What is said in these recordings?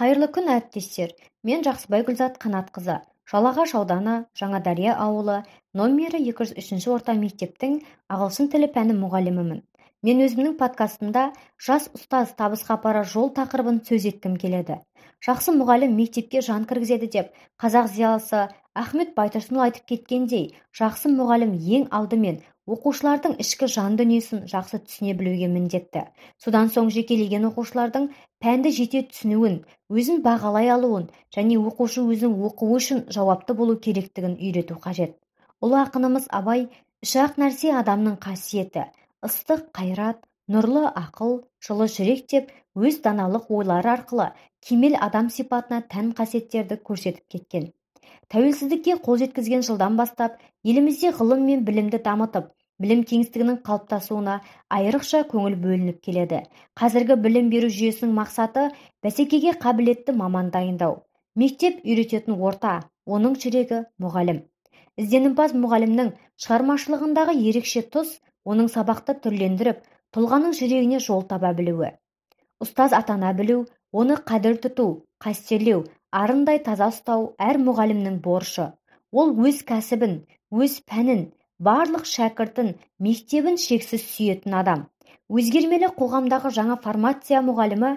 қайырлы күн әріптестер. Мен жақсыбай гүлзат қанатқызы. Жалағаш ауданы жаңадария ауылы номері 203 орта мектептің ағылшын тілі пәні мұғалімімін. Мен өзімнің подкастымда жас ұстаз табысқа апарар жол тақырыбын сөз еткім келеді. Жақсы мұғалім мектепке жан кіргізеді деп қазақ зиялысы ахмет байтұрсынұлы айтып кеткендей жақсы мұғалім ең алдымен оқушылардың ішкі жан дүниесін жақсы түсіне білуге міндетті. Содан соң жекелеген оқушылардың пәнді жете түсінуін өзін бағалай алуын және оқушы өзінің оқуы үшін жауапты болу керектігін үйрету қажет. Ұлы ақынымыз абай үш ақ нәрсе адамның қасиеті. Ыстық қайрат нұрлы ақыл жылы жүрек деп өз даналық ойлары арқылы кемел адам сипатына тән қасиеттерді көрсетіп кеткен. Тәуелсіздікке қол жеткізген жылдан бастап елімізде ғылым мен білімді дамытып білім кеңістігінің қалыптасуына айрықша көңіл бөлініп келеді. Қазіргі білім беру жүйесінің мақсаты бәсекеге қабілетті маман дайындау. Мектеп үйрететін орта оның жүрегі мұғалім. Ізденімпаз мұғалімнің шығармашылығындағы ерекше тұс оның сабақты түрлендіріп тұлғаның жүрегіне жол таба білуі. Ұстаз атана білу оны қадір тұту қастерлеу арындай таза ұстау әр мұғалімнің борышы. Ол өз кәсібін өз пәнін барлық шәкіртін мектебін шексіз сүйетін адам. Өзгермелі қоғамдағы жаңа формация мұғалімі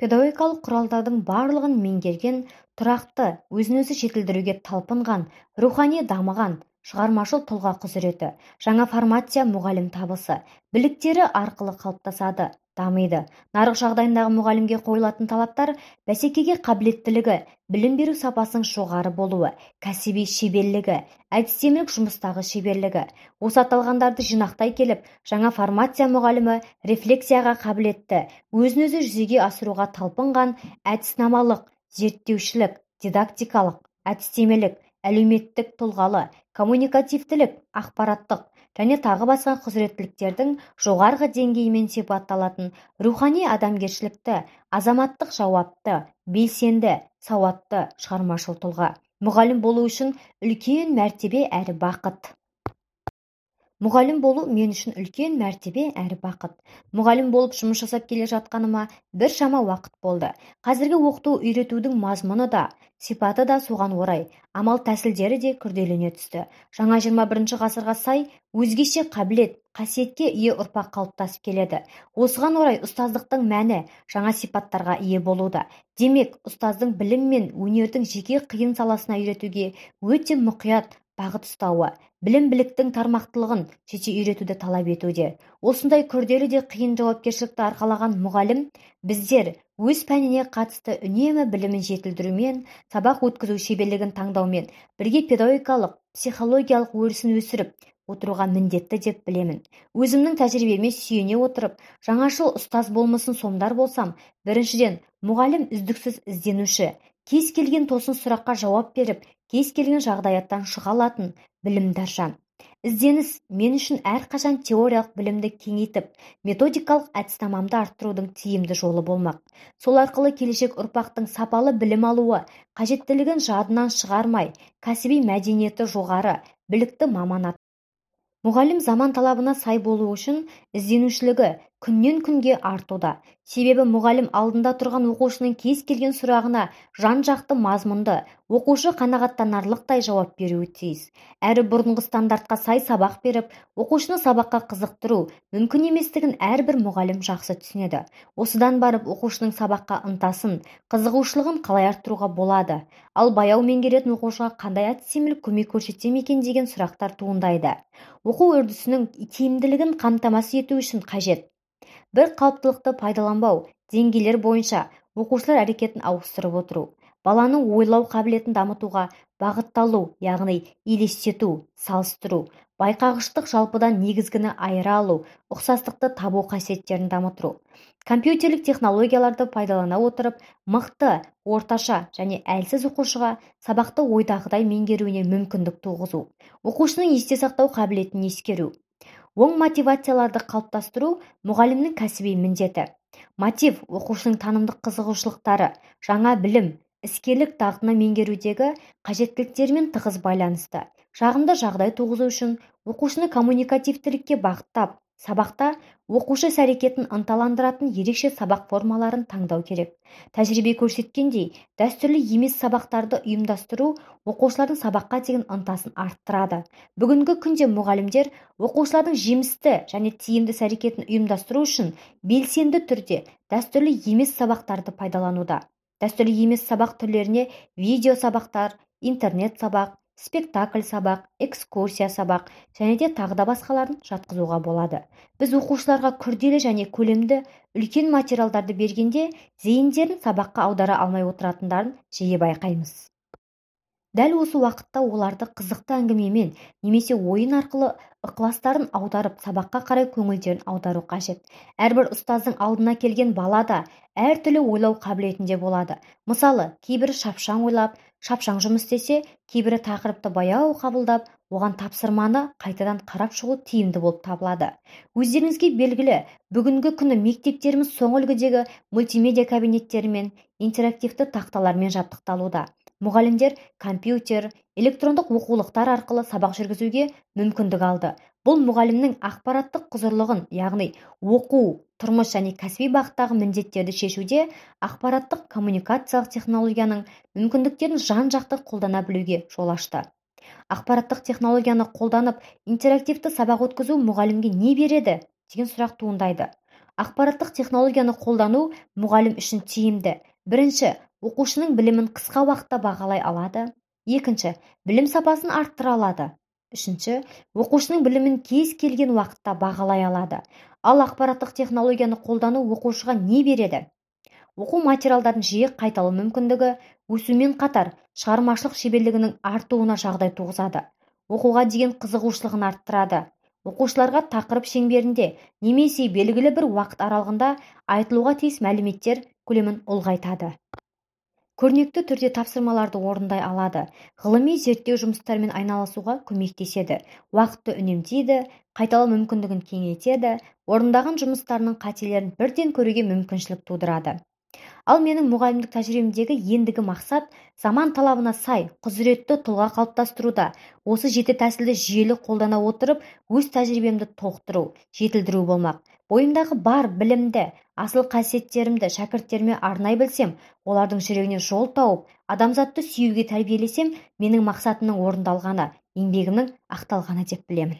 педагогикалық құралдардың барлығын меңгерген тұрақты өзін өзі жетілдіруге талпынған рухани дамыған шығармашыл тұлға құзыреті жаңа формация мұғалім табысы біліктері арқылы қалыптасады. Дамиды. Нарық жағдайындағы мұғалімге қойылатын талаптар бәсекеге қабілеттілігі білім беру сапасының жоғары болуы кәсіби шеберлігі әдістемелік жұмыстағы шеберлігі. Осы аталғандарды жинақтай келіп жаңа формация мұғалімі рефлексияға қабілетті өзін өзі жүзеге асыруға талпынған әдіснамалық зерттеушілік дидактикалық әдістемелік әлеуметтік тұлғалы коммуникативтілік ақпараттық және тағы басқа құзыреттіліктердің жоғарғы деңгейімен сипатталатын рухани адамгершілікті азаматтық жауапты белсенді сауатты шығармашыл тұлға. Мұғалім болу үшін үлкен мәртебе әрі бақыт. Мұғалім болу мен үшін үлкен мәртебе әрі бақыт. Мұғалім болып жұмыс жасап келе жатқаныма біршама уақыт болды. Қазіргі оқыту үйретудің мазмұны да сипаты да соған орай. Амал тәсілдері де күрделене түсті. Жаңа 21 ғасырға сай өзгеше қабілет қасиетке ие ұрпақ қалыптасып келеді. Осыған орай ұстаздықтың мәні жаңа сипаттарға ие болуда. Демек ұстаздың білім мен өнердің жеке қиын саласына үйретуге өте мұқият бағыт ұстауы білім-біліктің тармақтылығын жете үйретуді талап етуде. Осындай күрделі де қиын жауапкершілікті арқалаған мұғалім біздер өз пәніне қатысты үнемі білімін жетілдірумен сабақ өткізу шеберлігін таңдаумен бірге педагогикалық психологиялық өрісін өсіріп отыруға міндетті деп білемін. Өзімнің тәжірибеме сүйене отырып жаңашыл ұстаз болмысын сомдар болсам біріншіден мұғалім үздіксіз ізденуші кез келген тосын сұраққа жауап беріп кез келген жағдаяттан шыға алатын білімдар жан ізденіс мен үшін әрқашан теориялық білімді кеңейтіп методикалық әдіснамамды арттырудың тиімді жолы болмақ. Сол арқылы келешек ұрпақтың сапалы білім алуы қажеттілігін жадынан шығармай кәсіби мәдениеті жоғары білікті маман мұғалім заман талабына сай болу үшін ізденушілігі күннен күнге артуда. Себебі мұғалім алдында тұрған оқушының кез келген сұрағына жан-жақты мазмұнды оқушы қанағаттанарлықтай жауап беруі тиіс. Әрі бұрынғы стандартқа сай сабақ беріп оқушыны сабаққа қызықтыру мүмкін еместігін әрбір мұғалім жақсы түсінеді. Осыдан барып оқушының сабаққа ынтасын қызығушылығын қалай арттыруға болады? Ал баяу меңгеретін оқушыға қандай әдістемелік көмек көрсетсем екен деген сұрақтар туындайды. Оқу үрдісінің тиімділігін қамтамасыз ету үшін қажет. Бір қалыптылықты пайдаланбау деңгейлер бойынша оқушылар әрекетін ауыстырып отыру баланың ойлау қабілетін дамытуға бағытталу яғни елестету салыстыру байқағыштық жалпыдан негізгіні айыра алу ұқсастықты табу қасиеттерін дамыту компьютерлік технологияларды пайдалана отырып мықты орташа және әлсіз оқушыға сабақты ойдағыдай меңгеруіне мүмкіндік туғызу оқушының есте сақтау қабілетін ескеру оң мотивацияларды қалыптастыру мұғалімнің кәсіби міндеті. Мотив оқушының танымдық қызығушылықтары жаңа білім іскерлік дағдыны меңгерудегі қажеттіліктерімен тығыз байланысты. Жағымды жағдай туғызу үшін оқушыны коммуникативтілікке бағыттап сабақта оқушы іс-әрекетін ынталандыратын ерекше сабақ формаларын таңдау керек. Тәжірибе көрсеткендей дәстүрлі емес сабақтарды ұйымдастыру оқушылардың сабаққа деген ынтасын арттырады. Бүгінгі күнде мұғалімдер оқушылардың жемісті және тиімді іс-әрекетін ұйымдастыру үшін белсенді түрде дәстүрлі емес сабақтарды пайдалануда. Дәстүрлі емес сабақ түрлеріне видео сабақтар интернет сабақ спектакль сабақ экскурсия сабақ және де тағы да басқаларын жатқызуға болады. Біз оқушыларға күрделі және көлемді үлкен материалдарды бергенде зейіндерін сабаққа аудара алмай отыратындарын жиі байқаймыз. Дәл осы уақытта оларды қызықты әңгімемен немесе ойын арқылы ықыластарын аударып сабаққа қарай көңілдерін аудару қажет. Әрбір ұстаздың алдына келген бала да әртүрлі ойлау қабілетінде болады. Мысалы кейбірі шапшаң ойлап шапшаң жұмыс істесе кейбірі тақырыпты баяу қабылдап оған тапсырманы қайтадан қарап шығу тиімді болып табылады. Өздеріңізге белгілі бүгінгі күні мектептеріміз соңғы үлгідегі мультимедиа кабинеттерімен интерактивті тақталармен жабдықталуда. Мұғалімдер компьютер электрондық оқулықтар арқылы сабақ жүргізуге мүмкіндік алды. Бұл мұғалімнің ақпараттық құзырлығын яғни оқу тұрмыс және кәсіби бағыттағы міндеттерді шешуде ақпараттық коммуникациялық технологияның мүмкіндіктерін жан-жақты қолдана білуге жол ашты. Ақпараттық технологияны қолданып интерактивті сабақ өткізу мұғалімге не береді? деген сұрақ туындайды. Ақпараттық технологияны қолдану мұғалім үшін тиімді. Бірінші оқушының білімін қысқа уақытта бағалай алады. Екінші білім сапасын арттыра алады. Үшінші оқушының білімін кез келген уақытта бағалай алады. Ал ақпараттық технологияны қолдану оқушыға не береді? Оқу материалдарын жиі қайталау мүмкіндігі өсумен қатар шығармашылық шеберлігінің артуына жағдай туғызады. Оқуға деген қызығушылығын арттырады. Оқушыларға тақырып шеңберінде немесе белгілі бір уақыт аралығында айтылуға тиіс мәліметтер көлемін ұлғайтады. Көрнекті түрде тапсырмаларды орындай алады. Ғылыми зерттеу жұмыстарымен айналысуға көмектеседі. Уақытты үнемдейді қайталау мүмкіндігін кеңейтеді орындаған жұмыстарының қателерін бірден көруге мүмкіншілік тудырады. Ал менің мұғалімдік тәжірибемдегі ендігі мақсат заман талабына сай құзыретті тұлға қалыптастыруда. Осы жеті тәсілді жүйелі қолдана отырып өз тәжірибемді толықтыру жетілдіру болмақ. Бойымдағы бар білімді асыл қасиеттерімді шәкірттеріме арнай білсем олардың жүрегіне жол тауып адамзатты сүюге тәрбиелесем менің мақсатымның орындалғаны еңбегімнің ақталғаны деп білемін.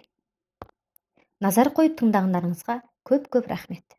Назар қойып тыңдағандарыңызға көп көп рахмет.